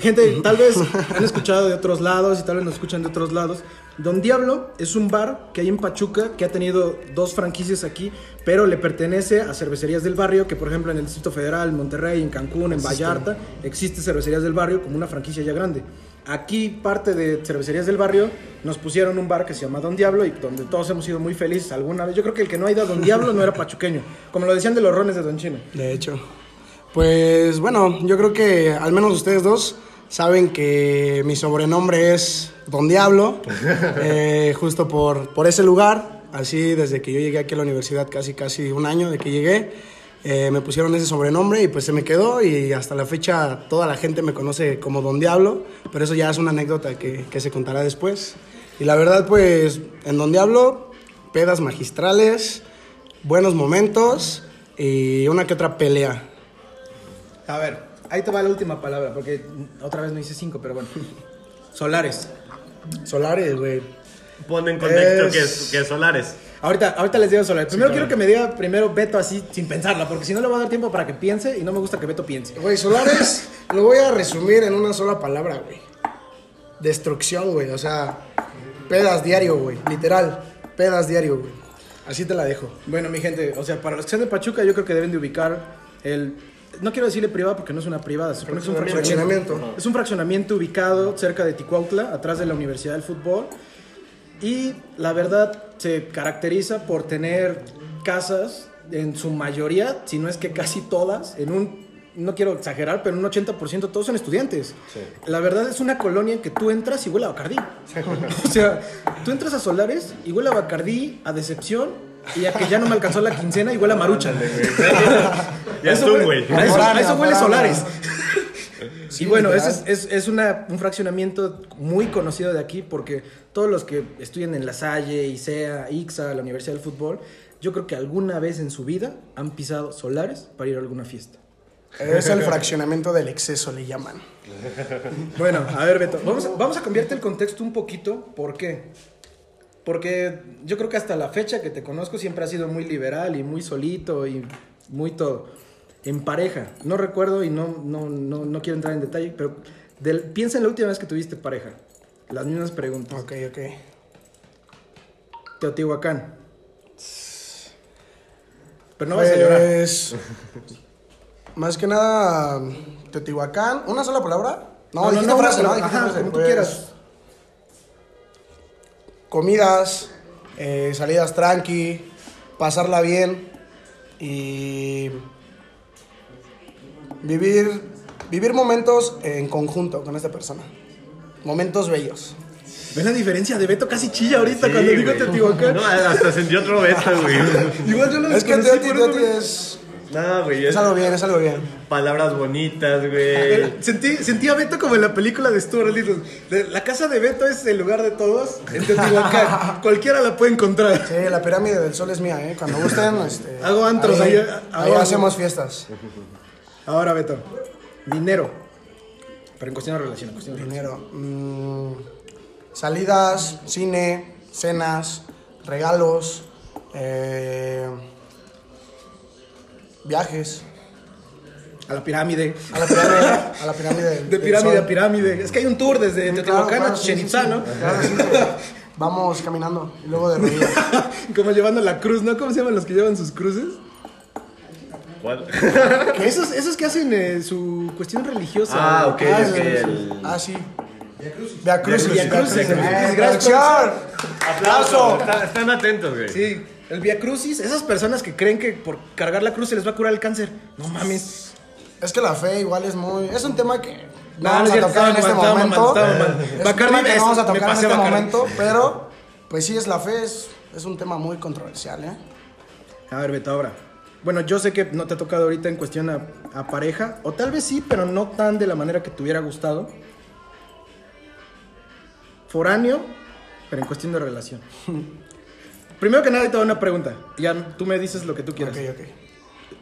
Gente, tal vez [laughs] han escuchado de otros lados y tal vez nos escuchan de otros lados. Don Diablo es un bar que hay en Pachuca que ha tenido dos franquicias aquí, pero le pertenece a cervecerías del barrio, que por ejemplo en el Distrito Federal, en Monterrey, en Cancún, en Vallarta, existe cervecerías del barrio como una franquicia ya grande. Aquí parte de cervecerías del barrio nos pusieron un bar que se llama Don Diablo y donde todos hemos sido muy felices alguna vez. Yo creo que el que no ha ido a Don Diablo no era [laughs] pachuqueño, como lo decían de los rones de Don Chino. De hecho. Pues bueno, yo creo que al menos ustedes dos saben que mi sobrenombre es Don Diablo, [laughs] eh, justo por, por ese lugar. Así desde que yo llegué aquí a la universidad, casi casi un año de que llegué, eh, me pusieron ese sobrenombre y pues se me quedó y hasta la fecha toda la gente me conoce como Don Diablo, pero eso ya es una anécdota que, que se contará después. Y la verdad pues en Don Diablo, pedas magistrales, buenos momentos y una que otra pelea. A ver, ahí te va la última palabra, porque otra vez no hice cinco, pero bueno. Solares. Solares, güey. Pon en contexto Es- que, es, que es Solares. Ahorita, ahorita les digo solares. Primero quiero que me diga primero Beto así sin pensarla, porque si no le voy a dar tiempo para que piense y no me gusta que Beto piense. Güey, Solares lo voy a resumir en una sola palabra, güey. Destrucción, güey. O sea, pedas diario, güey. Literal, pedas diario, güey. Así te la dejo. Bueno, mi gente, o sea, para los que sean de Pachuca, yo creo que deben de ubicar el. No quiero decirle privada porque no es una privada, se supone que es un fraccionamiento. Fraccionamiento. Es un fraccionamiento ubicado cerca de Ticuautla, atrás de la Universidad del Fútbol. Y la verdad se caracteriza por tener casas, en su mayoría, si no es que casi todas, en un, no quiero exagerar, pero un 80% todos son estudiantes. La verdad es una colonia en que tú entras y huele a Bacardí. [laughs] o sea, tú entras a Solares y huele a Bacardí, a Decepción y a que ya no me alcanzó la quincena huele a Maruchan. [laughs] Ya Eso tú, huele- güey. A eso, a eso Foránea, huele. Solares. Sí, y bueno, ese es, es, es una- un fraccionamiento muy conocido de aquí porque todos los que estudian en La Salle, ICEA, IXA, la Universidad del Fútbol, yo creo que alguna vez en su vida han pisado solares para ir a alguna fiesta. Es el fraccionamiento del exceso, le llaman. Bueno, a ver, Beto, vamos, a- vamos a cambiarte el contexto un poquito. ¿Por qué? Porque yo creo que hasta la fecha que te conozco siempre has sido muy liberal y muy solito y muy todo. En pareja, no recuerdo y no, no, no, no quiero entrar en detalle, pero del- piensa en la última vez que tuviste pareja. Las mismas preguntas. Ok, ok. Teotihuacán. Pero no vas a llorar. Pues, Más que nada, Teotihuacán. ¿Una sola palabra? No, dijiste una frase, ¿no? Ajá, frase. como tú Pues, quieras. Comidas, eh, salidas tranqui, pasarla bien y vivir, vivir momentos en conjunto con esta persona. Momentos bellos. ¿Ves la diferencia de Beto? Casi chilla ahorita Sí, cuando digo. Teotihuacán. No, hasta sentí otro beta, güey. Igual yo lo Es que desconocí, Teoti, por eso Teoti me- es, No, güey. es Es algo bien, es algo bien. palabras bonitas, güey. [laughs] Sentí, sentí a Beto como en la película de Stuart Little. La casa de Beto es el lugar de todos en Teotihuacán. [laughs] Cualquiera la puede encontrar. Sí, la pirámide del sol es mía, ¿eh? Cuando gusten, este, Hago antros ahí, ahí, ahí hago- hacemos fiestas. Ahora, Beto. Dinero. Pero en cuestión de relación, en cuestión de. Dinero. mm, salidas, cine, cenas, regalos, eh, viajes. A la pirámide. A la pirámide, a la pirámide. [laughs] del- De pirámide a pirámide. Es que hay un tour desde Sí, Teotihuacán claro, a claro, Chichen Itza, sí. ¿no? Claro, sí, sí. Vamos caminando y luego de rodillas. [laughs] Como llevando la cruz, ¿no? ¿Cómo se llaman los que llevan sus cruces? ¿Cuál? [laughs] Que esos, esos que hacen eh, su cuestión religiosa. Ah, ok, Ah, el- Ah, sí. Via Crucis. Via Crucis. Via Crucis. Aplauso. Está- Están atentos, güey. Sí, el Via Crucis, esas personas que creen que por cargar la cruz se les va a curar el cáncer. No mames. Es que la fe igual es muy... Es un tema que no, vamos a tocar en este momento. no vamos a tocar en este momento, pero pues sí, es la fe, es, es un tema muy controversial, ¿eh? A ver, Beto, ahora. Bueno, yo sé que no te ha tocado ahorita en cuestión a, a pareja, o tal vez sí, pero no tan de la manera que te hubiera gustado. Foráneo, pero en cuestión de relación. [laughs] Primero que nada, te hago una pregunta. Ya tú me dices lo que tú quieras. Ok, ok.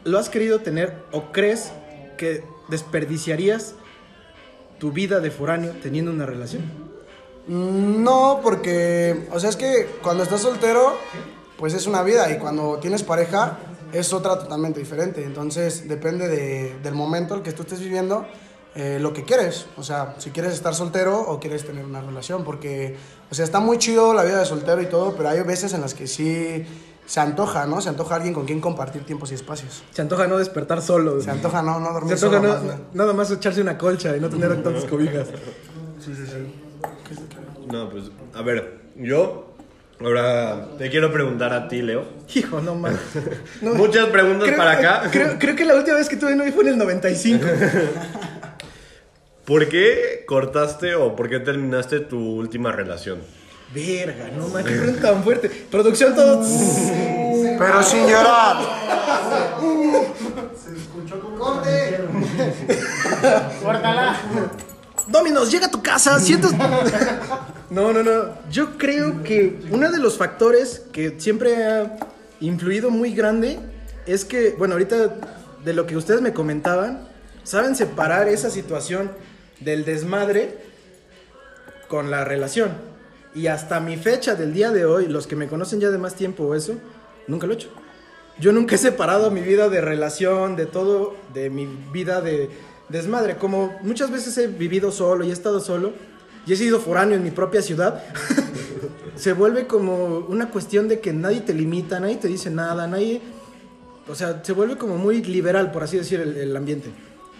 ¿Lo has querido tener o crees que desperdiciarías tu vida de foráneo teniendo una relación? Mm, No, porque, o sea, es que cuando estás soltero, pues es una vida y cuando tienes pareja es otra totalmente diferente. Entonces depende de- del momento el que tú estés viviendo, eh, lo que quieres. O sea, si quieres estar soltero o quieres tener una relación, porque, o sea, está muy chido la vida de soltero y todo, pero hay veces en las que sí se antoja, ¿no? Se antoja alguien con quien compartir tiempos y espacios. Se antoja no despertar solo. Se antoja no, no Se dormir antoja solo, no- más bien. nada más echarse una colcha y no tener tantas cobijas. No, pues, a ver, yo ahora te quiero preguntar a ti, Leo. Hijo, no mames. No, [laughs] Muchas preguntas creo- para acá. Creo, creo que la última vez que tuve novio fue en el 95. [laughs] ¿Por qué cortaste o por qué terminaste tu última relación? Verga, no pregunta tan fuerte. Producción todo. Pero sin llorar. Dominos, llega a tu casa, sientes. No, no, no. Yo creo que uno de los factores que siempre ha influido muy grande es que, bueno, ahorita de lo que ustedes me comentaban, saben separar esa situación del desmadre con la relación. Y hasta mi fecha del día de hoy, los que me conocen ya de más tiempo o eso, nunca lo he hecho. Yo nunca he separado mi vida de relación, de todo, de mi vida de desmadre. Como muchas veces he vivido solo y he estado solo y he sido foráneo en mi propia ciudad, [laughs] se vuelve como una cuestión de que nadie te limita, nadie te dice nada, nadie... O sea, se vuelve como muy liberal, por así decir, el, el ambiente.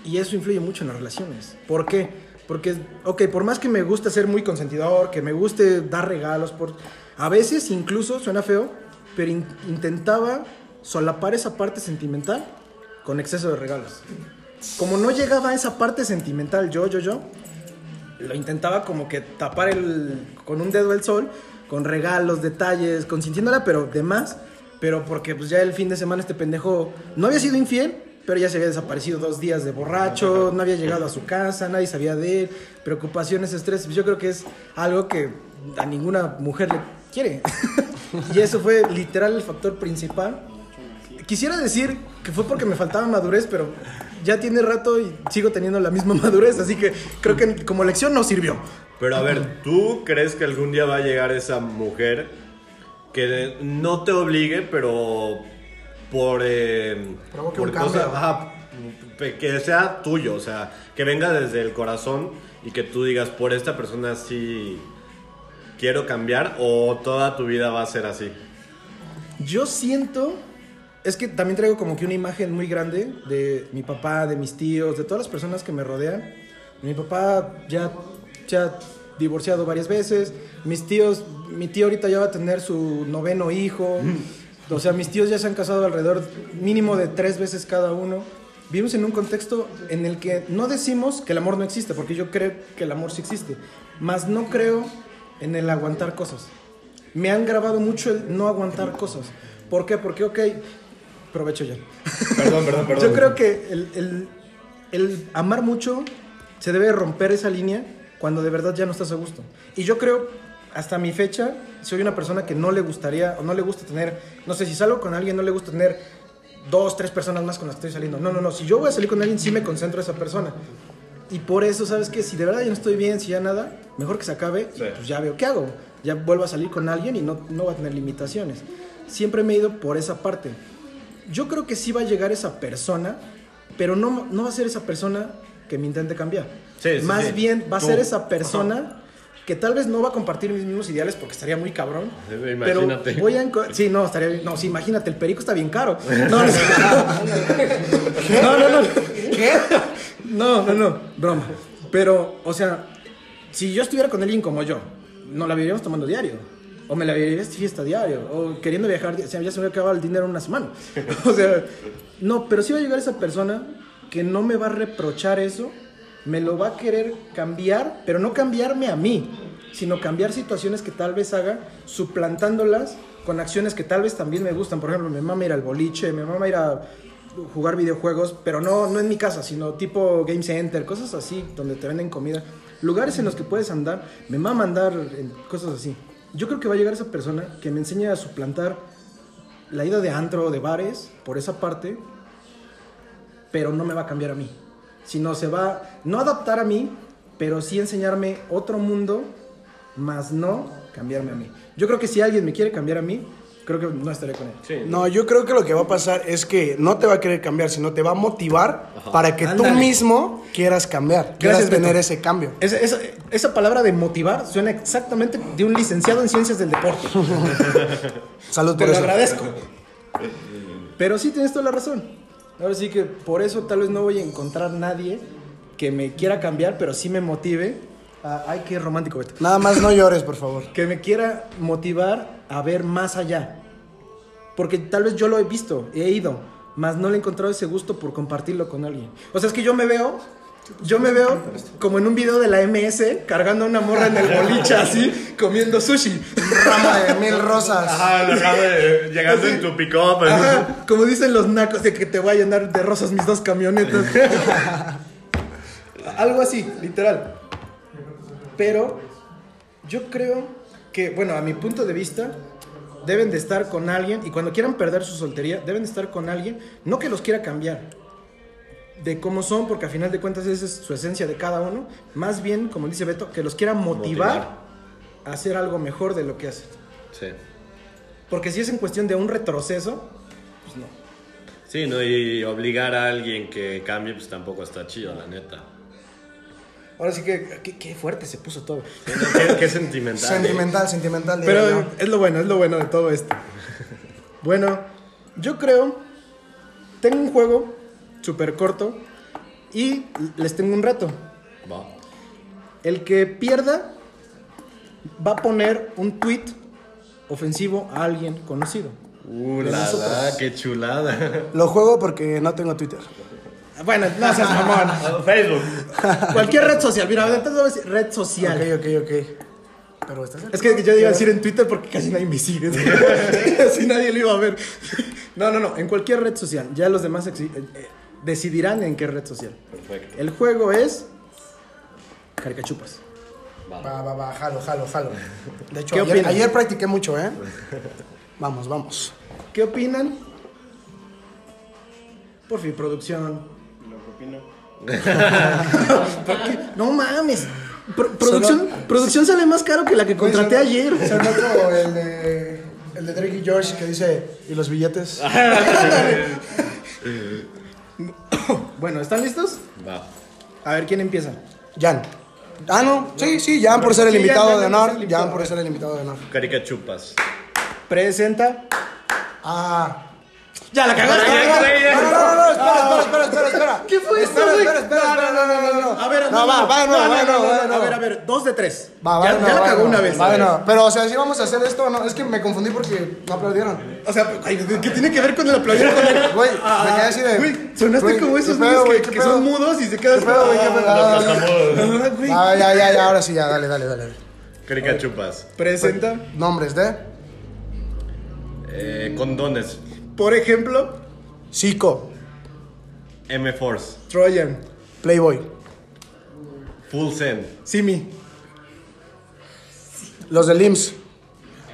Y eso influye mucho en las relaciones. ¿Por qué? Porque, ok, por más que me guste ser muy consentidor, que me guste dar regalos, por... a veces incluso, suena feo, pero in- intentaba solapar esa parte sentimental con exceso de regalos. Como no llegaba a esa parte sentimental yo, yo, yo, lo intentaba como que tapar el, con un dedo el sol, con regalos, detalles, consintiéndola, pero de más. Pero porque pues ya el fin de semana este pendejo no había sido infiel, pero ya se había desaparecido dos días de borracho, no había llegado a su casa, nadie sabía de él, preocupaciones, estrés. Yo creo que es algo que a ninguna mujer le quiere. [laughs] y eso fue literal el factor principal. Quisiera decir que fue porque me faltaba madurez, pero ya tiene rato y sigo teniendo la misma [laughs] madurez, así que creo que como lección no sirvió. Pero a ver, ¿tú crees que algún día va a llegar esa mujer que no te obligue, pero por... Eh, por ajá, pe- que sea tuyo, o sea, que venga desde el corazón y que tú digas, por esta persona sí quiero cambiar o toda tu vida va a ser así? Yo siento, es que también traigo como que una imagen muy grande de mi papá, de mis tíos, de todas las personas que me rodean. Mi papá ya se ha divorciado varias veces, mis tíos, mi tío ahorita ya va a tener su noveno hijo, o sea, mis tíos ya se han casado alrededor mínimo de tres veces cada uno. Vivimos en un contexto en el que no decimos que el amor no existe, porque yo creo que el amor sí existe, mas no creo en el aguantar cosas. Me han grabado mucho el no aguantar cosas. ¿Por qué? Porque, ok, provecho ya. Perdón, perdón, perdón. [laughs] Yo creo que el, el- el amar mucho se debe romper esa línea cuando de verdad ya no estás a gusto. Y yo creo, hasta mi fecha, soy una persona que no le gustaría o no le gusta tener, no sé, si salgo con alguien, no le gusta tener dos, tres personas más con las que estoy saliendo. No, no, no. Si yo voy a salir con alguien, sí me concentro en esa persona. Y por eso, ¿sabes qué? Si de verdad ya no estoy bien, si ya nada, mejor que se acabe Sí. pues ya veo qué hago. Ya vuelvo a salir con alguien y no, no va a tener limitaciones. Siempre me he ido por esa parte. Yo creo que sí va a llegar esa persona, pero no, no va a ser esa persona que me intente cambiar. Sí, sí, Más bien va a Tú. ser esa persona que tal vez no va a compartir mis mismos ideales porque estaría muy cabrón. Imagínate. Pero voy a... Sí, no, estaría bien- No, sí, imagínate, el perico está bien caro. [laughs] No, no, no, no, no. ¿Qué? No, no, no, broma. Pero, o sea, si yo estuviera con alguien como yo, no la viviríamos tomando diario. O me la viviría de fiesta diario. O queriendo viajar, o sea, ya se me acaba el dinero en una semana. [laughs] O sea, no, pero sí va a llegar esa persona que no me va a reprochar eso, me lo va a querer cambiar, pero no cambiarme a mí, sino cambiar situaciones que tal vez haga, suplantándolas con acciones que tal vez también me gustan. Por ejemplo, me mama ir al boliche, me mama ir a jugar videojuegos, pero no, no en mi casa, sino tipo Game Center, cosas así, donde te venden comida. Lugares en los que puedes andar, me mama andar en cosas así. Yo creo que va a llegar esa persona que me enseñe a suplantar la ida de antro, de bares, por esa parte, pero no me va a cambiar a mí. Sino se va, no adaptar a mí, pero sí enseñarme otro mundo, más no cambiarme a mí. Yo creo que si alguien me quiere cambiar a mí, creo que no estaré con él. Sí. No, yo creo que lo que va a pasar es que no te va a querer cambiar, sino te va a motivar para que tú mismo quieras cambiar, quieras Gracias, tener Beto. ese cambio. Esa, esa- esa palabra de motivar suena exactamente de un licenciado en ciencias del deporte. [laughs] Salud Te por lo eso. agradezco. Pero sí tienes toda la razón. Ahora sí que por eso tal vez no voy a encontrar nadie que me quiera cambiar, pero sí me motive. a- ay, qué romántico, Beto. Nada más no llores, por favor. Que me quiera motivar a ver más allá. Porque tal vez yo lo he visto, he ido, mas no le he encontrado ese gusto por compartirlo con alguien. O sea, es que yo me veo, yo me veo como en un video de la MS cargando a una morra en el boliche así, comiendo sushi. Rama de mil rosas. Ajá, lo acabo de- llegando en tu pick-up. Ajá, como dicen los nacos de que te voy a llenar de rosas mis dos camionetas. [laughs] Algo así, literal. Pero yo creo que, bueno, a mi punto de vista, deben de estar con alguien y cuando quieran perder su soltería, deben de estar con alguien, no que los quiera cambiar de cómo son, porque a final de cuentas esa es su esencia de cada uno, más bien, como dice Beto, que los quiera motivar, Motivar. a hacer algo mejor de lo que hacen. Sí. Porque si es en cuestión de un retroceso, pues no. Sí, ¿no? Y obligar a alguien que cambie, pues tampoco está chido, la neta. Ahora sí que qué, qué fuerte se puso todo. Qué, qué sentimental. ¿eh? Sentimental, sentimental. Pero es lo bueno, es lo bueno de todo esto. [laughs] Bueno, yo creo, tengo un juego súper corto y les tengo un reto. Va. El que pierda va a poner un tweet ofensivo a alguien conocido. Uh, la, la, qué chulada. [laughs] Lo juego porque no tengo Twitter. Bueno, no seas mamón. [laughs] Facebook. Cualquier red social, mira, entonces voy a decir red social. Ok, ok, ok. Pero estás Es que yo iba a decir en Twitter porque casi nadie me sigue. [laughs] Así nadie lo iba a ver. No, no, no. En cualquier red social. Ya los demás eh, eh, decidirán en qué red social. Perfecto. El juego es Caricachupas. Va, va, va, jalo, jalo, jalo. De hecho, ¿Qué ayer, opinas? ayer practiqué mucho, ¿eh? Vamos, vamos. ¿Qué opinan? Por fin, producción. [laughs] ¿Por qué? No mames. Pro- producción, producción sale más caro que la que contraté ayer. Se notó el de, el de Drake y George que dice, ¿y los billetes? [laughs] Bueno, ¿están listos? Va. A ver, ¿quién empieza? Jan. Ah, no, sí, sí, Jan por ser el Sí, invitado Jan, de Jan honor. Jan por ser el invitado de honor. Caricachupas. Presenta. Ah. Ya la cagaste. No, no, no, no, no, espera, espera, espera, espera. ¿Qué fue esto, Espera, güey? espera, espera, espera, no, no, no, no. A ver, No, va, va de nuevo, va de nuevo, va de A ver, a ver, dos de tres. Va, va ya, la cagó una vez. Va. Pero, o sea, si vamos a hacer esto, no, es que me confundí porque no aplaudieron. O sea, ay, ¿qué tiene que ver con el aplaudir. [laughs] Güey, me quedé así de. Güey, sonaste como esos ¿qué pedo, niños güey? que, son mudos y se quedan... ¿Qué pedo, güey? Ah, Ah, [laughs] güey. Ah, ya, ya, ya, ahora sí, ya, dale, dale, dale. Caricachupas. Presenta. Nombres de Eh, condones. Por ejemplo, Zico, M-Force. Trojan, Playboy, Full Send. Simi. los de LIMS.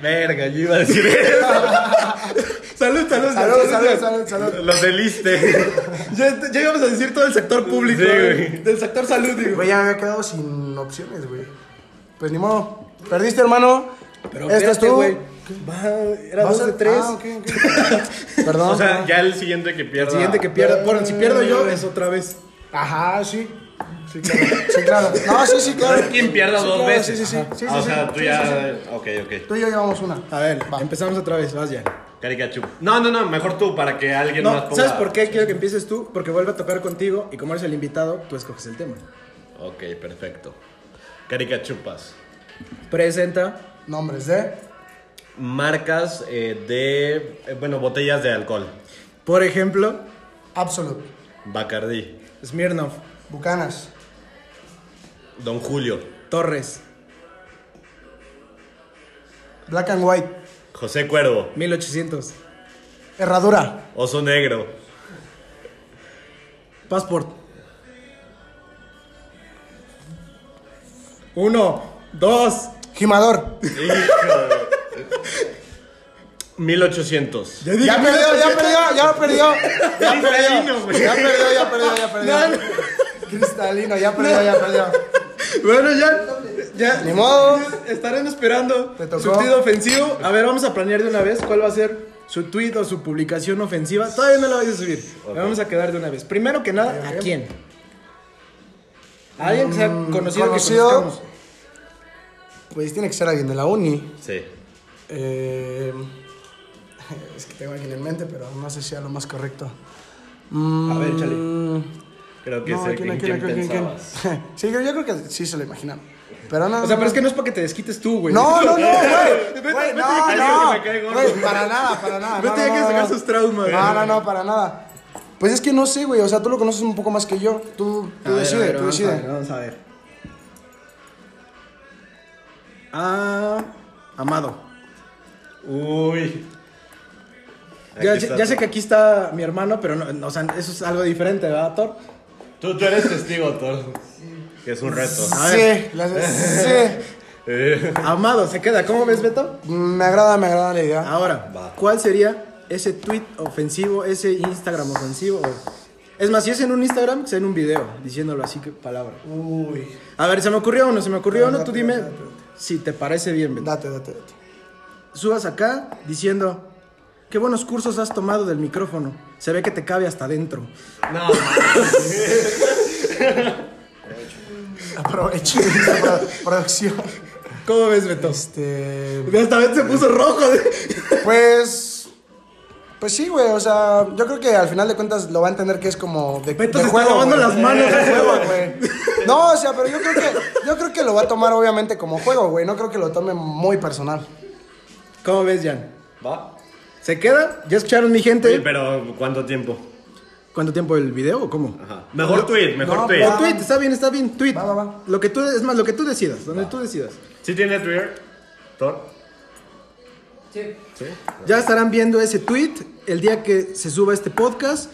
Verga, yo iba a decir eso. [laughs] Salud, salud, Salud, salud, salud, salud. Los del Iste. Ya, ya íbamos a decir todo el sector público. Sí, güey. güey. Del sector salud, digo. Güey, ya me había quedado sin opciones, güey. Pues ni modo. Perdiste, hermano. Pero Esta es espérate, tú. güey. Va, era dos de tres. Ah, ok, ok. [laughs] Perdón. O sea, ya el siguiente que pierda. El siguiente que pierda. Bueno, si pierdo yo, es otra vez. Ajá, sí. Sí, claro. Sí, claro. No, sí, sí, claro. Quien pierda Sí, dos claro, veces. Sí, sí, sí. Ajá. sí, Ah, o sí, sea, sí, tú sí, ya. sí, sí. Ok, ok. Tú y yo llevamos una. A ver, Va. empezamos otra vez. Vas ya. Caricachup. No, no, no, mejor tú para que alguien más No, ponga. ¿sabes por qué quiero que empieces tú? Porque vuelve a tocar contigo y como eres el invitado, tú escoges el tema. Ok, perfecto. Caricachupas. Presenta. Nombres de. Marcas eh, de. eh, bueno, botellas de alcohol. Por ejemplo, Absolute. Bacardí. Smirnoff, Bucanas. Don Julio. Torres, Black and White. José Cuervo. 1800, Herradura. Oso Negro. Passport. Uno, dos. Gimador. Hijo de- 1800. Ya dije Ya perdió, ya perdió, ya perdió. Ya Cristalino, perdió. Ya perdió, ya perdió, ya perdió. Cristalino, ya perdió, ya perdió. Bueno, ya. Ya. Ni modo. Estarán esperando Te tocó. su tweet ofensivo. A ver, vamos a planear de una vez cuál va a ser su tweet o su publicación ofensiva. Todavía no la vais a subir. La vamos a quedar de una vez. Primero que nada, ¿a quién? A alguien que sea conocido, Mm, conocido. que conozcamos. Pues tiene que ser alguien de la uni. Sí. Eh, es que tengo alguien en mente, pero no sé si sea lo más correcto. Mm, A ver, échale. Creo que No, sé ¿quién, quién. [laughs] Sí, yo, yo creo que sí se lo imaginan. Pero no. O sea, pero es que no es para que te desquites tú, güey. No, no, no, [laughs] güey. Vete- Güey, vete no, no. Güey, para nada, para nada. Vete no, no, que sacar sus traumas. No, no, no, para nada. Pues es que no sé, güey. O sea, tú lo conoces un poco más que yo. Tú, tú decides, tú decides. vamos a ver. Ah, Amado. Uy. Ya, sé que aquí está mi hermano, pero no, o sea, eso es algo diferente, ¿verdad, Thor? Tú, tú eres testigo, Thor. Que es un reto. A Sí, la- [laughs] sí. Amado, se queda. ¿Cómo ves, Beto? Me agrada, me agrada la idea. Ahora, Va. ¿cuál sería ese tweet ofensivo, ese Instagram ofensivo? o- Es más, si es en un Instagram, que sea en un video, diciéndolo así que palabra. Uy. A ver, ¿se me ocurrió uno? ¿Se me ocurrió uno? Date, Tú dime date, date. si te parece bien, Beto. Date, date, date. Subas acá diciendo, qué buenos cursos has tomado del micrófono. Se ve que te cabe hasta adentro. no, [laughs] Aprovecho [laughs] producción. ¿Cómo ves, Beto? Este. Esta vez se puso rojo. Pues. Pues sí, güey. O sea, yo creo que al final de cuentas lo va a entender que es como de, Beto de se está juego. lavando güey. las manos. De juego, güey. No, o sea, pero yo creo que yo creo que lo va a tomar obviamente como juego, güey. No creo que lo tome muy personal. ¿Cómo ves, Jan? Va. ¿Se queda? ¿Ya escucharon mi gente? Oye, pero ¿cuánto tiempo? ¿Cuánto tiempo el video o cómo? Ajá. Mejor tweet, mejor no, tweet. O tweet, está bien, está bien, tweet. Va, va, va. Lo que tú, es más, lo que tú decidas, donde tú decidas. ¿Sí tiene Twitter? ¿Thor? Ya estarán viendo ese tweet el día que se suba este podcast.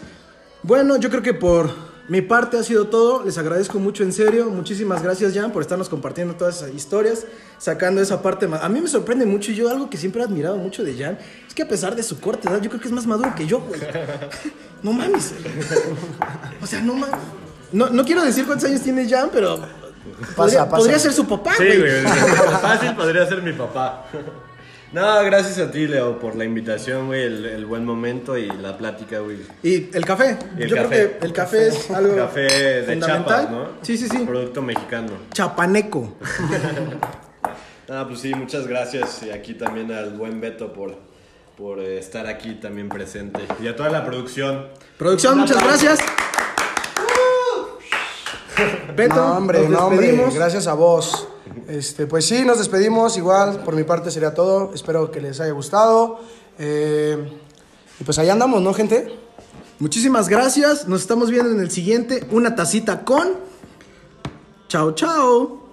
Bueno, yo creo que por mi parte ha sido todo. Les agradezco mucho, en serio. Muchísimas gracias, Jan, por estarnos compartiendo todas esas historias, sacando esa parte más. A mí me sorprende mucho y yo algo que siempre he admirado mucho de Jan es que a pesar de su corta edad, yo creo que es más maduro que yo, güey. No mames. O sea, no mames. No, no quiero decir cuántos años tiene Jan, pero podría, pasa. podría ser su papá, Sí, güey. güey. Fácil podría ser mi papá. No, gracias a ti, Leo, por la invitación, güey, el, el buen momento y la plática, güey. Y el café. Y el yo café. creo que el café es [laughs] algo Café de fundamental. Chiapas, ¿no? Sí, sí, sí. Producto mexicano. Chapaneco. [laughs] Ah, pues sí, muchas gracias. Y aquí también al buen Beto por, por eh, estar aquí también presente. Y a toda la producción. Producción, muchas gracias. [laughs] Beto, No, hombre, nos no, hombre, gracias a vos. Este, pues sí, nos despedimos. Igual, por mi parte sería todo. Espero que les haya gustado. Eh, y pues ahí andamos, ¿no, gente? Muchísimas gracias. Nos estamos viendo en el siguiente. Una tacita con. Chao, chao.